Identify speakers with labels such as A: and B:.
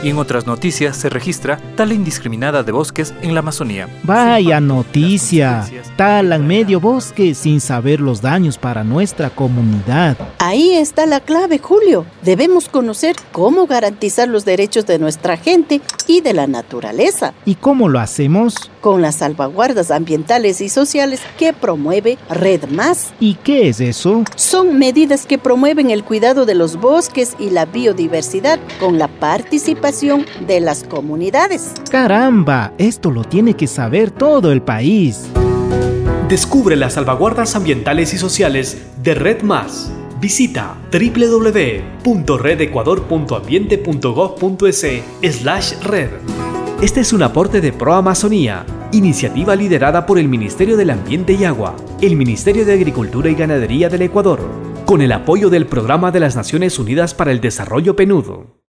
A: Y en otras noticias se registra tala indiscriminada de bosques en la Amazonía.
B: Vaya noticia. Talan medio bosque sin saber los daños para nuestra comunidad.
C: Ahí está la clave, Julio. Debemos conocer cómo garantizar los derechos de nuestra gente y de la naturaleza.
B: ¿Y cómo lo hacemos?
C: Con las salvaguardas ambientales y sociales que promueve Red Más.
B: ¿Y qué es eso?
C: Son medidas que promueven el cuidado de los bosques y la biodiversidad con la participación de las comunidades.
B: Caramba, esto lo tiene que saber todo el país.
D: Descubre las salvaguardas ambientales y sociales de Red Más. Visita www.redecuador.ambiente.gov.es slash red. Este es un aporte de Pro Amazonía, iniciativa liderada por el Ministerio del Ambiente y Agua, el Ministerio de Agricultura y Ganadería del Ecuador, con el apoyo del Programa de las Naciones Unidas para el Desarrollo Penudo.